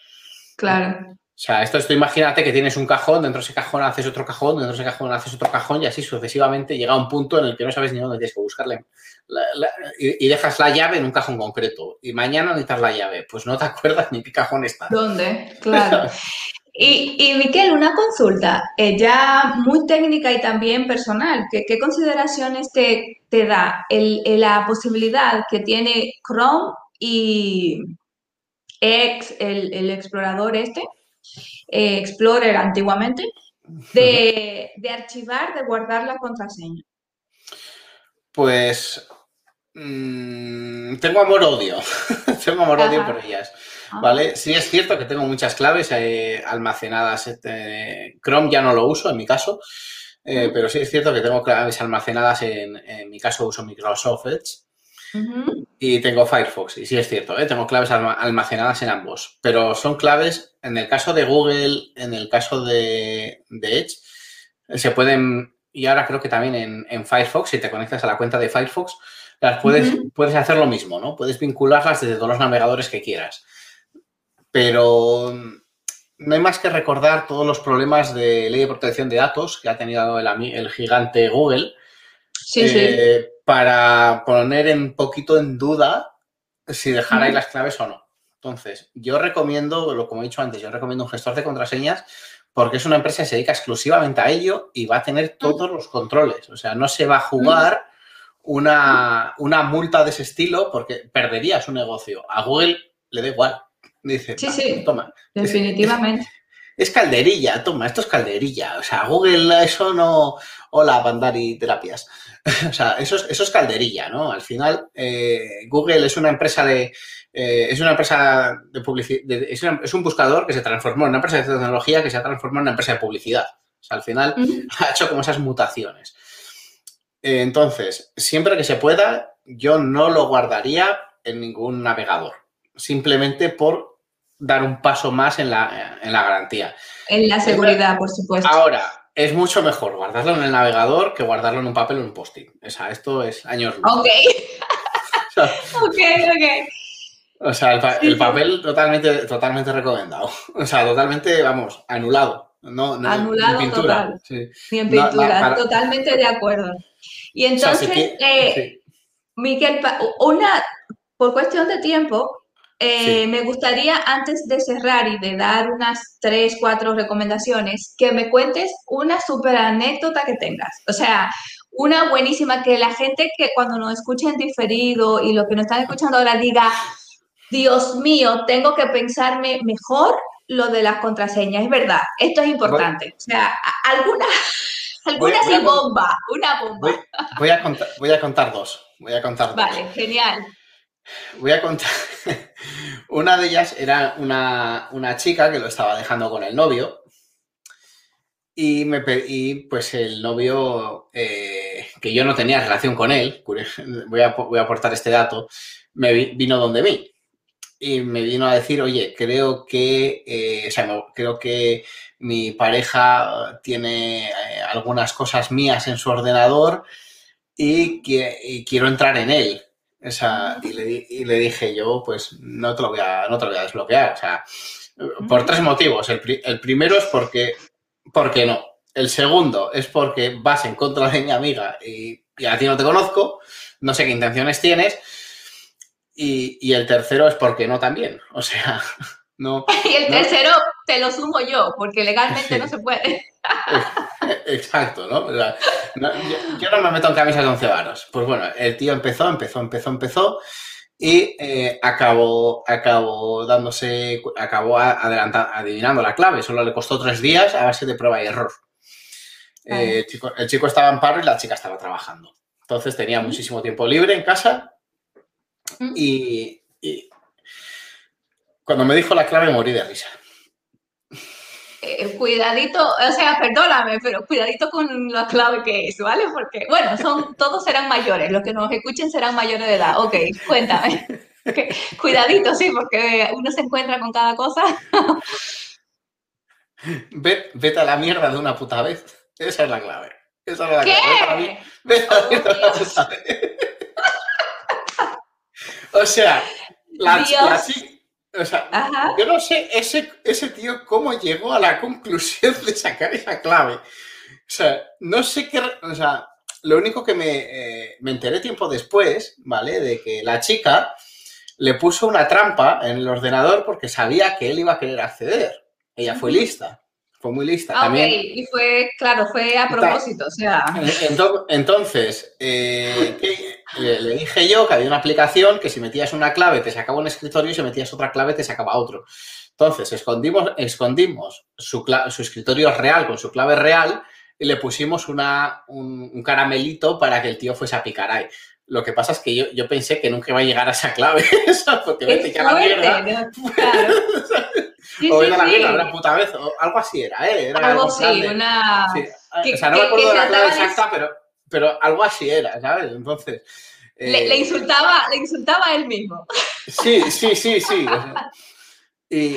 Claro. O sea, esto, esto imagínate que tienes un cajón, dentro de ese cajón haces otro cajón, dentro de ese cajón haces otro cajón y así sucesivamente llega un punto en el que no sabes ni dónde tienes que buscarle. y, dejas la llave en un cajón concreto. Y mañana necesitas la llave. Pues no te acuerdas ni qué cajón está. ¿Dónde? Claro. y, y Miquel, una consulta, eh, ya muy técnica y también personal. ¿Qué, qué consideraciones te, te da el, la posibilidad que tiene Chrome y el explorador este? Eh, Explorer antiguamente, de, archivar, de guardar la contraseña? Pues mm, tengo amor-odio. tengo amor-odio por ellas. Ah. ¿Vale? Sí es cierto que tengo muchas claves eh, almacenadas. Este, Chrome ya no lo uso en mi caso, eh, pero sí es cierto que tengo claves almacenadas en, en mi caso uso Microsoft Edge. Y tengo Firefox, y sí es cierto, ¿eh? tengo claves almacenadas en ambos, pero son claves, en el caso de Google, en el caso de, Edge, se pueden, y ahora creo que también en, Firefox, si te conectas a la cuenta de Firefox, las puedes, puedes hacer lo mismo, ¿no? Puedes vincularlas desde todos los navegadores que quieras. Pero no hay más que recordar todos los problemas de ley de protección de datos que ha tenido el, el gigante Google. Sí, sí eh, para poner un poquito en duda si dejar ahí las claves o no. Entonces, yo recomiendo, lo como he dicho antes, yo recomiendo un gestor de contraseñas porque es una empresa que se dedica exclusivamente a ello y va a tener todos los controles. O sea, no se va a jugar una, una multa de ese estilo porque perdería su negocio. A Google le da igual. Dice, sí, sí, toma. Definitivamente. Es, calderilla, toma, esto es calderilla. O sea, Google eso no... Hola, Bandari Terapias. o sea, eso es, eso es calderilla, ¿no? Al final, eh, Google es una empresa de... Eh, es una empresa de publicidad, es, un buscador que se transformó en una empresa de tecnología que se ha transformado en una empresa de publicidad. O sea, al final ha hecho como esas mutaciones. Eh, entonces, siempre que se pueda, yo no lo guardaría en ningún navegador, simplemente por dar un paso más en la, en la garantía. En la seguridad, por supuesto. Ahora, es mucho mejor guardarlo en el navegador que guardarlo en un papel o en un post-it. O sea, esto es años luz. Ok. ok, ok. O sea, el, papel totalmente, totalmente recomendado. O sea, totalmente, vamos, anulado. No, anulado ni pintura. Total. Ni en pintura, totalmente de acuerdo. Y entonces, eh, Miguel, una, por cuestión de tiempo, eh, me gustaría, antes de cerrar y de dar unas tres, cuatro recomendaciones, que me cuentes una súper anécdota que tengas. O sea, una buenísima que la gente que cuando nos escuchen diferido y lo que nos están escuchando ahora diga, Dios mío, tengo que pensarme mejor lo de las contraseñas. Es verdad, esto es importante. O sea, alguna, alguna sin bomba, una bomba. Voy, a contar, voy a contar dos. Voy a contar dos. Vale, genial. Voy a contar. Una de ellas era una, chica que lo estaba dejando con el novio. Y, me, pues el novio, eh, que yo no tenía relación con él, voy a, voy a aportar este dato, me vino donde mí. Y me vino a decir, oye, creo que, eh, creo que mi pareja tiene eh, algunas cosas mías en su ordenador y, y quiero entrar en él y, le, y, le, dije yo, pues no te lo voy a, no te lo voy a desbloquear. O sea, por tres motivos. El, el, primero es porque, porque no. El segundo es porque vas en contra de mi amiga y, y a ti no te conozco, no sé qué intenciones tienes. Y, y, el tercero es porque no también. O sea, no. y el tercero te lo sumo yo, porque legalmente no se puede. Exacto, ¿no? yo, no me meto en camisas de once varos. Pues bueno, el tío empezó, empezó, empezó, empezó y eh, acabó, acabó dándose, acabó adelantando, adivinando la clave. Solo le costó tres días a base de prueba y error. Eh, el, chico, estaba en paro y la chica estaba trabajando. Entonces tenía muchísimo tiempo libre en casa y cuando me dijo la clave morí de risa. Eh, cuidadito, o sea, perdóname, pero cuidadito con la clave que es, ¿vale? Porque, bueno, son, todos serán mayores, los que nos escuchen serán mayores de edad. Ok, cuéntame. Cuidadito, sí, porque uno se encuentra con cada cosa. vete a la mierda de una puta vez. Esa es la clave. Esa es la ¿Qué? clave. Vete a mí- vete a mí Oh, la clave. o sea, la, la o sea, Ajá. yo no sé ese, ese tío cómo llegó a la conclusión de sacar esa clave. O sea, no sé qué. O sea, lo único que me, eh, me enteré tiempo después, ¿vale? De que la chica le puso una trampa en el ordenador porque sabía que él iba a querer acceder. Ella fue lista. Fue muy lista. Ah. También, Y fue, claro, fue a propósito, o sea. Ento- Entonces, eh, ¿qué? le, le dije yo que había una aplicación que si metías una clave te sacaba un escritorio y si metías otra clave te sacaba otro. Entonces, escondimos, escondimos su, escritorio real con su clave real y le pusimos una, un, un caramelito para que el tío fuese a picar ahí. Lo que pasa es que yo, yo pensé que nunca iba a llegar a esa clave, ¿sabes? porque vete que a la mierda. fuerte, ¿no? Claro. Sí, o sí, era la sí. mierda, una puta vez, o algo así era, ¿eh? Era Algo así, de- una. Sí, que- o sea, no que- me acuerdo de la clave exacta, pero, pero algo así era, ¿sabes? Entonces. Le, eh, le insultaba, le insultaba a él mismo. Sí, sí, sí, sí. y,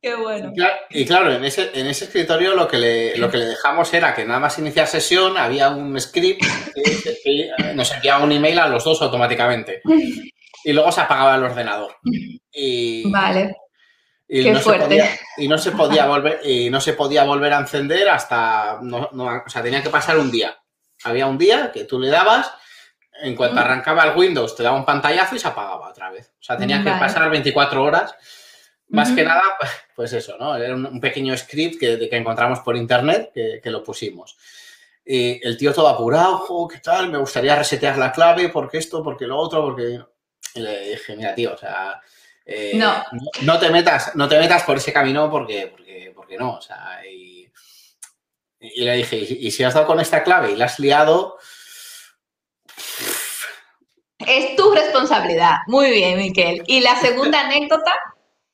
Qué bueno. y cla- y claro, en ese, en ese escritorio lo que, le, lo que le dejamos era que nada más iniciar sesión había un script que, que, nos enviaba un email a los dos automáticamente. Y luego se apagaba el ordenador. Y, Vale. y qué no se fuerte. podía, y no se podía volver y no se podía volver a encender hasta no, no- o sea tenía que pasar un día había un día que tú le dabas en cuanto arrancaba el Windows te daba un pantallazo y se apagaba otra vez o sea tenía que Vale. pasar 24 horas más Ujú. que nada pues eso no era un, pequeño script que, que encontramos por internet que, que lo pusimos y el tío todo apurado "Jo, qué tal me gustaría resetear la clave porque esto porque lo otro porque y le dije mira tío o sea eh, No. no te metas, no te metas por ese camino porque, porque, porque no. O sea, y, y le dije, y, si has dado con esta clave y la has liado, Es tu responsabilidad. Muy bien, Miquel. ¿Y la segunda anécdota?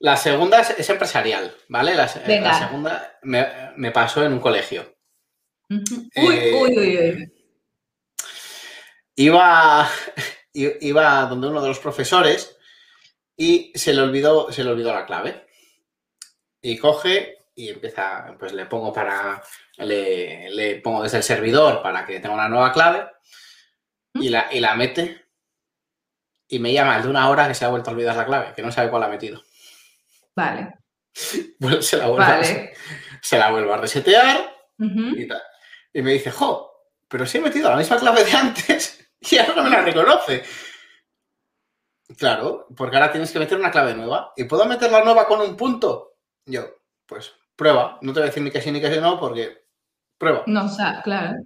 la segunda es, es empresarial, ¿vale? La, segunda me, me pasó en un colegio. Uy, Eh, uy, uy, uy. Iba, iba donde uno de los profesores y se le olvidó, se le olvidó la clave. Y coge y empieza, pues le pongo para, le, le pongo desde el servidor para que tenga una nueva clave y la, y la mete y me llama el de una hora que se ha vuelto a olvidar la clave, que no sabe cuál ha metido. Vale. Bueno, se la vuelvo, Vale. se la vuelvo a resetear y tal. Y me dice, jo, pero si he metido la misma clave de antes y ahora no me la reconoce. Claro, porque ahora tienes que meter una clave nueva. ¿Y puedo meter la nueva con un punto? Yo, pues prueba. No te voy a decir ni que sí ni que sí no, porque prueba. No, o sea, claro.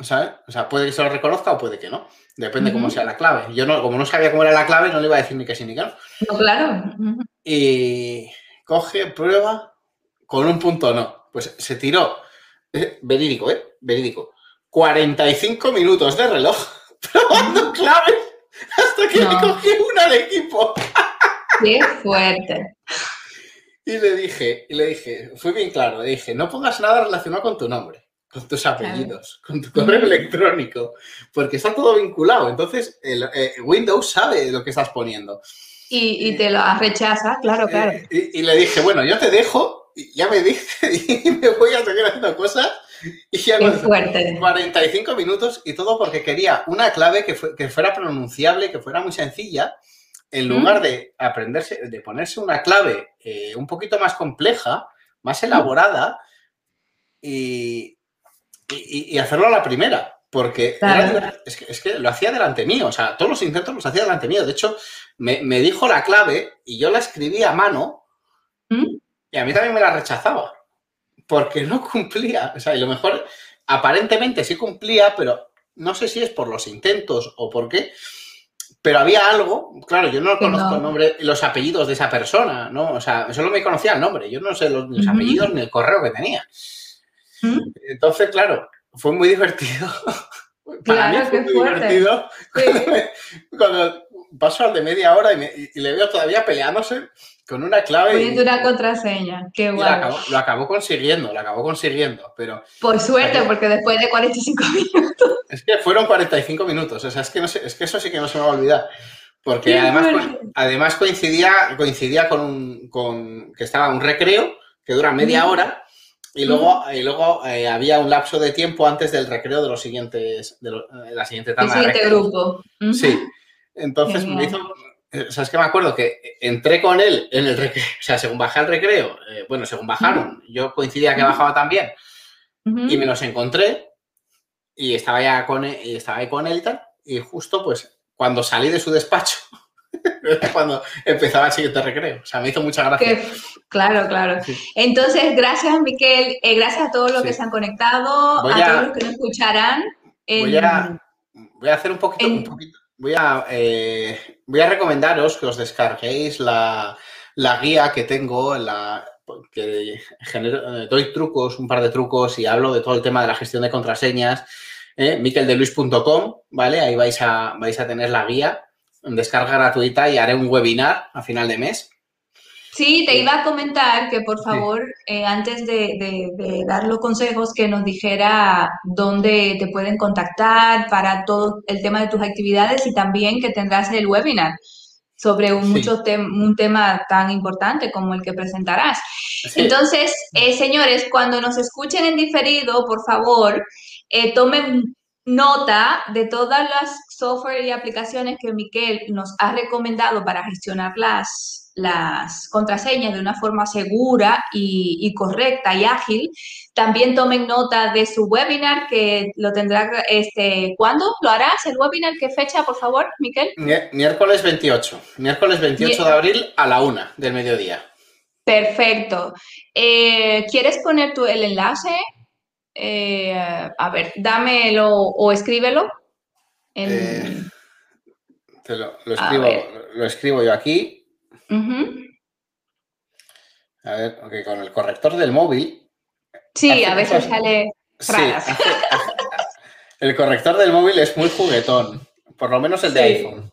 ¿Sabes? O sea, puede que se lo reconozca o puede que no. Depende cómo Ujú. sea la clave. Yo no, como no sabía cómo era la clave, no le iba a decir ni que sí ni que no. No, claro. Y coge, prueba, con un punto no. Pues se tiró, eh, verídico, ¿eh? Verídico. 45 minutos de reloj probando claves hasta que le cogí una al equipo. Qué fuerte. Y le dije, y le dije, fui bien claro, le dije, no pongas nada relacionado con tu nombre, con tus apellidos, con tu correo electrónico, porque está todo vinculado. Entonces, el, eh, Windows sabe lo que estás poniendo. Y, y te lo rechaza, claro, claro. Y, y le dije, bueno, yo te dejo, y ya me dije, y me voy a seguir haciendo cosas. Y ya Qué fuerte. 45 minutos y todo porque quería una clave que, fue- que fuera pronunciable, que fuera muy sencilla, en lugar de aprenderse, de ponerse una clave eh, un poquito más compleja, más elaborada y, y- y hacerlo a la primera. Porque Claro. es, que, es que lo hacía delante mío, o sea, todos los intentos los hacía delante mío. De hecho, me, me dijo la clave y yo la escribí a mano ¿Mm? y a mí también me la rechazaba. Porque no cumplía. O sea, y lo mejor, aparentemente sí cumplía, pero no sé si es por los intentos o por qué. Pero había algo, claro, yo no conozco no. el nombre los apellidos de esa persona, ¿no? O sea, solo me conocía el nombre, yo no sé los, apellidos ni el correo que tenía. ¿Mm? Entonces, claro, fue muy divertido. Para Claro, mí fue muy fuerte. divertido Sí. cuando paso al de media hora y, me- y le veo todavía peleándose con una clave. y- Poniendo una contraseña. Qué lo, guay. acabó, lo acabó consiguiendo, lo acabó consiguiendo, pero Por suerte, porque después de 45 minutos. es que fueron 45 minutos, o sea, es que, no sé- es que eso sí que no se me va a olvidar, porque además, además coincidía, coincidía con, un, con que estaba un recreo que dura media hora Y luego, y luego eh, había un lapso de tiempo antes del recreo de los siguientes, de, la siguiente tanda. El siguiente grupo. Sí. Entonces me hizo, o sea, es que me acuerdo que entré con él en el recreo, o sea, según bajé al recreo, eh, bueno, según bajaron, yo coincidía que bajaba también y me los encontré y estaba ya con él, y estaba ahí con él y tal, y justo pues cuando salí de su despacho, cuando empezaba el siguiente recreo. O sea, me hizo mucha gracia. claro, claro. Entonces, gracias, Miquel. Eh, gracias a todos los que se han conectado, a, todos los que nos escucharán. Voy, a, voy, a, hacer un poquito, un poquito voy a, eh, voy a recomendaros que os descarguéis la, guía que tengo, la, que genero, doy trucos, un par de trucos y hablo de todo el tema de la gestión de contraseñas, eh, ¿vale? Ahí vais a, vais a tener la guía en descarga gratuita y haré un webinar a final de mes Sí, te iba a comentar que por favor, eh, antes de, dar los consejos, que nos dijera dónde te pueden contactar para todo el tema de tus actividades y también que tendrás el webinar sobre un, mucho un tema tan importante como el que presentarás. Entonces, eh, señores, cuando nos escuchen en diferido, por favor, eh, tomen nota de todas las software y aplicaciones que Miquel nos ha recomendado para gestionar las las contraseñas de una forma segura y, correcta y ágil. También tomen nota de su webinar que lo tendrá, este, ¿cuándo lo harás el webinar? ¿Qué fecha, por favor, Miquel? Miércoles 28, miércoles 28 de abril a la una del mediodía. Perfecto. Eh, ¿Quieres poner tú el enlace? Eh, a ver, dámelo o escríbelo. Eh, lo, escribo, lo escribo yo aquí. A ver, con el corrector del móvil. Sí, a veces sale el corrector del móvil es muy juguetón, por lo menos el de iPhone.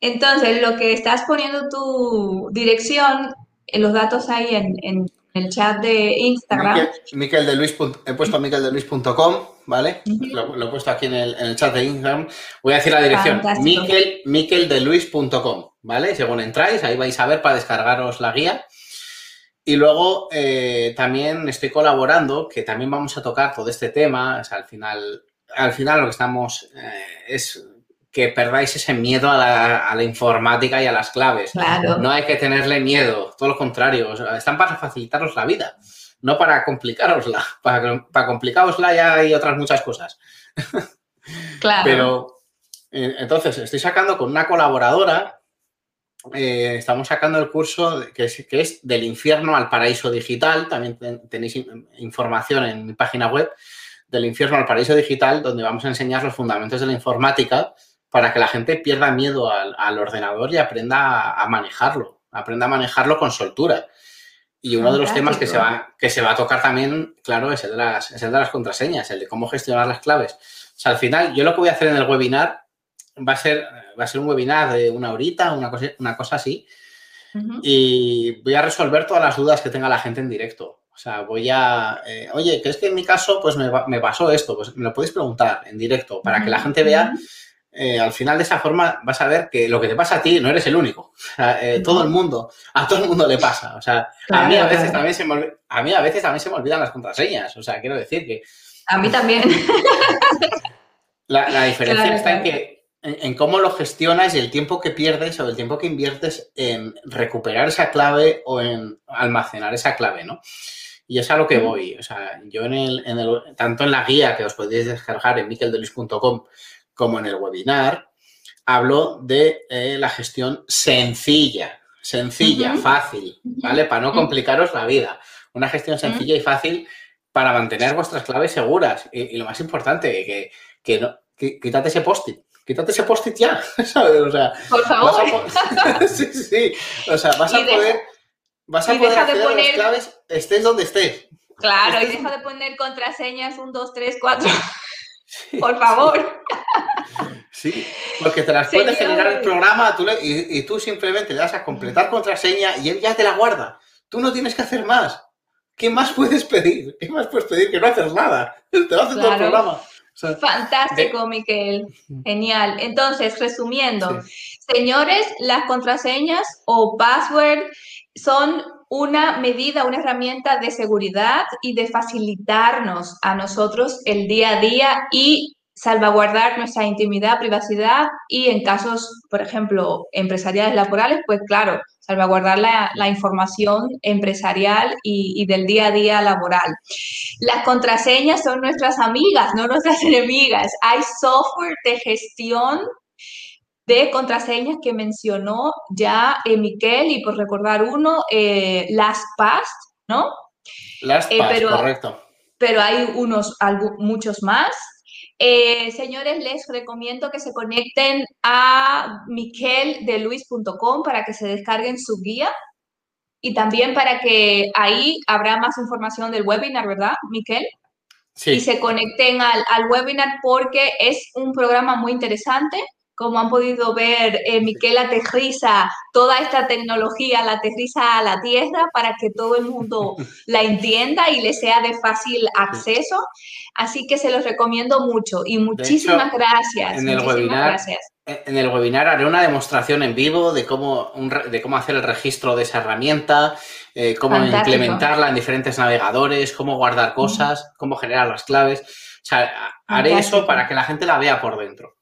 Entonces, lo que estás poniendo tu dirección, en los datos ahí en, el chat de Instagram. Miquel, de Luis, he puesto miqueldeluis.com, ¿vale? lo, he puesto aquí en el, chat de Instagram. Voy a decir la dirección, miquel, miqueldeluis.com. ¿vale? Según entráis, ahí vais a ver para descargaros la guía. Y luego eh, también estoy colaborando, que también vamos a tocar todo este tema. al final, al final lo que estamos eh, es que perdáis ese miedo a la, informática y a las claves. No hay que tenerle miedo, todo lo contrario. están para facilitaros la vida, no para complicarosla. Para, para complicarosla ya hay otras muchas cosas. Claro. Pero eh, entonces estoy sacando con una colaboradora eh, estamos sacando el curso que es, que es, del infierno al paraíso digital. También tenéis información en mi página web del infierno al paraíso digital, donde vamos a enseñar los fundamentos de la informática para que la gente pierda miedo al, ordenador y aprenda a, manejarlo, aprenda a manejarlo con soltura. Y uno de los temas que se, va, que se va a tocar también, claro, es el, de las, es el de las contraseñas, el de cómo gestionar las claves. O sea, al final, yo lo que voy a hacer en el webinar va a ser, va a ser un webinar de una horita, una cosa, una cosa así. Y voy a resolver todas las dudas que tenga la gente en directo. O sea, voy a, eh, oye, ¿crees que en mi caso pues me, me, pasó esto? Pues me lo podéis preguntar en directo para que la gente vea. Eh, al final de esa forma vas a ver que lo que te pasa a ti no eres el único. O sea, eh, todo el mundo, a todo el mundo le pasa. O sea, a mí a veces también se me a mí a veces también se me olvidan las contraseñas. O sea, quiero decir que a mí también. La, diferencia está en que en, cómo lo gestionas y el tiempo que pierdes o el tiempo que inviertes en recuperar esa clave o en almacenar esa clave, ¿no? Y es a lo que voy. O sea, yo en el, en el tanto en la guía que os podéis descargar en mikeldelis.com como en el webinar, hablo de eh, la gestión sencilla, sencilla, fácil, ¿vale? Para no complicaros la vida. Una gestión sencilla y fácil para mantener vuestras claves seguras. Y, lo más importante, que, que no, quítate ese post-it quítate ese post-it ya, ¿sabes? O sea, por favor. sí, sí. O sea, vas a poder, vas a poder acceder a las claves estés donde estés. Claro, y deja de poner contraseñas 1, 2, 3, 4. Por favor. Sí, porque te las puede generar el programa y, tú simplemente le das a completar contraseña y él ya te la guarda. Tú no tienes que hacer más. ¿Qué más puedes pedir? ¿Qué más puedes pedir? Que no haces nada. Te lo hace todo el programa. Fantástico, Miquel. Genial. Entonces, resumiendo, señores, las contraseñas o password son una medida, una herramienta de seguridad y de facilitarnos a nosotros el día a día y salvaguardar nuestra intimidad, privacidad y en casos, por ejemplo, empresariales laborales, pues claro, salvaguardar la, información empresarial y, y, del día a día laboral. Las contraseñas son nuestras amigas, no nuestras enemigas. Hay software de gestión de contraseñas que mencionó ya eh, Miquel y por recordar uno, eh, LastPass, ¿no? LastPass, eh, correcto. Pero hay unos, muchos más. Eh, señores, les recomiendo que se conecten a miqueldeluis.com para que se descarguen su guía y también para que ahí habrá más información del webinar, ¿verdad, Miquel? Sí. Y se conecten al, al webinar porque es un programa muy interesante como han podido ver, eh, Miquel aterriza toda esta tecnología, la aterriza a la tierra para que todo el mundo la entienda y le sea de fácil acceso. Así que se los recomiendo mucho y muchísimas gracias. En el, webinar, en el webinar haré una demostración en vivo de cómo, de cómo hacer el registro de esa herramienta, eh, cómo implementarla en diferentes navegadores, cómo guardar cosas, cómo generar las claves. O sea, haré eso para que la gente la vea por dentro.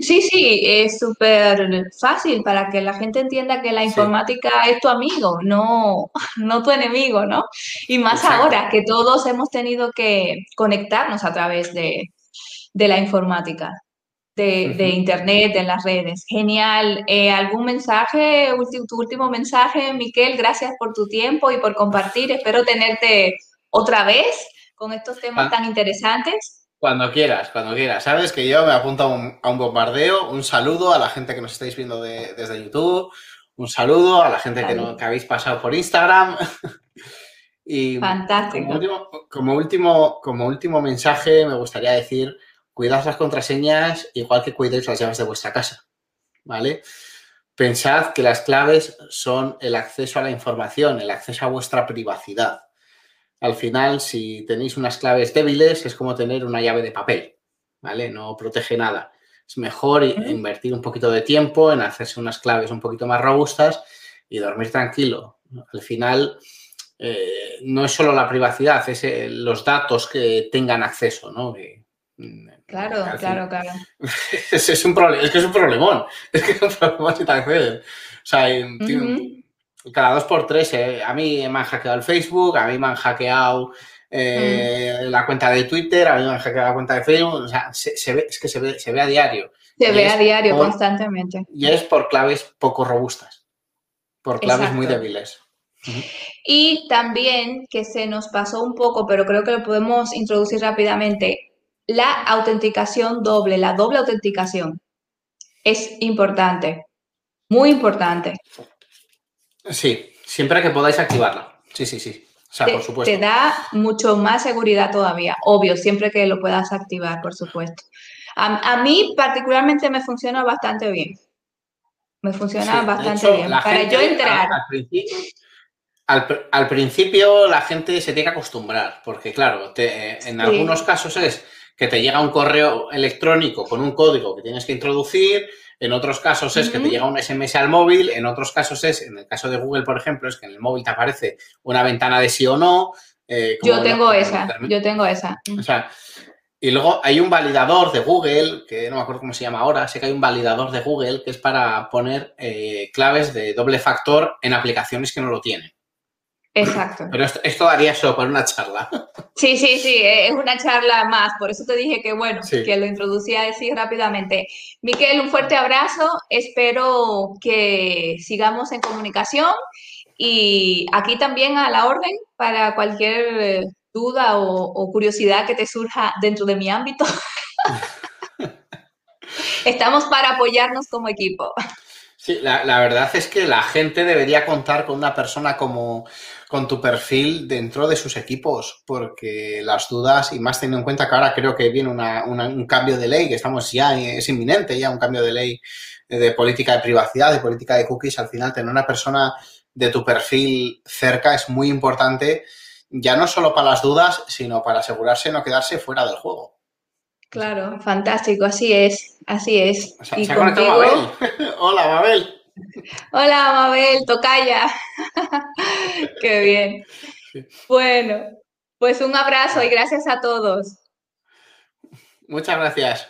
Sí, sí, es súper fácil para que la gente entienda que la informática es tu amigo, no, no tu enemigo, ¿no? Y más ahora que todos hemos tenido que conectarnos a través de, la informática, de, internet, de las redes. Genial. Eh, ¿Algún mensaje, tu último mensaje, Miquel? Gracias por tu tiempo y por compartir. Espero tenerte otra vez con estos temas ah. tan interesantes. Cuando quieras, cuando quieras. Sabes que yo me apunto a un, bombardeo. Un saludo a la gente que nos estáis viendo desde YouTube. Un saludo a la gente que, habéis pasado por Instagram. y Fantástico. Como último, como último, mensaje me gustaría decir, cuidad las contraseñas igual que cuidéis las llaves de vuestra casa. ¿Vale? Pensad que las claves son el acceso a la información, el acceso a vuestra privacidad al final, si tenéis unas claves débiles, es como tener una llave de papel, ¿vale? No protege nada. Es mejor invertir un poquito de tiempo en hacerse unas claves un poquito más robustas y dormir tranquilo. Al final, eh, no es solo la privacidad, es eh, los datos que tengan acceso, ¿no? Mm, claro, claro, claro. Es, un es que es un problemón. Es que es un problemón si te acceden. O sea, cada dos por tres, eh, a mí me han hackeado el Facebook, a mí me han hackeado eh, mm. la cuenta de Twitter, a mí me han hackeado la cuenta de Facebook, o sea, se, ve, es que se ve, se ve a diario. Se ve a diario, constantemente. Y es por claves poco robustas, por claves muy débiles. Y también que se nos pasó un poco, pero creo que lo podemos introducir rápidamente, la autenticación doble, la doble autenticación. Es importante, muy importante. Sí, siempre que podáis activarla. Sí, sí, sí. O sea, por supuesto. Te da mucho más seguridad todavía, obvio, siempre que lo puedas activar, por supuesto. A, mí particularmente me funciona bastante bien. Me funciona bastante bien. Para yo entrar. Al, principio, la gente se tiene que acostumbrar, porque claro, en algunos casos es que te llega un correo electrónico con un código que tienes que introducir, en otros casos es que te llega un SMS al móvil, en otros casos es, en el caso de Google, por ejemplo, es que en el móvil te aparece una ventana de sí o no. Eh, yo tengo esa, yo tengo esa. O sea, y luego hay un validador de Google, que no me acuerdo cómo se llama ahora, sé que hay un validador de Google que es para poner eh, claves de doble factor en aplicaciones que no lo tienen. Exacto. Pero esto, daría solo para una charla. Sí, sí, sí, eh, es una charla más. Por eso te dije que, bueno, que lo introducía así rápidamente. Miquel, un fuerte abrazo. Espero que sigamos en comunicación y aquí también a la orden para cualquier eh, duda o curiosidad que te surja dentro de mi ámbito. Estamos para apoyarnos como equipo. Sí, la, verdad es que la gente debería contar con una persona como con tu perfil dentro de sus equipos, porque las dudas, y más teniendo en cuenta que ahora creo que viene un cambio de ley, que estamos ya, es inminente ya un cambio de ley de política de privacidad, de política de cookies, al final tener una persona de tu perfil cerca es muy importante, ya no solo para las dudas, sino para asegurarse de no quedarse fuera del juego. Claro, fantástico, así es, así es. y contigo... Hola, Babel. Hola, Mabel, tocaya. Qué bien. Bueno, pues un abrazo y gracias a todos. Muchas gracias.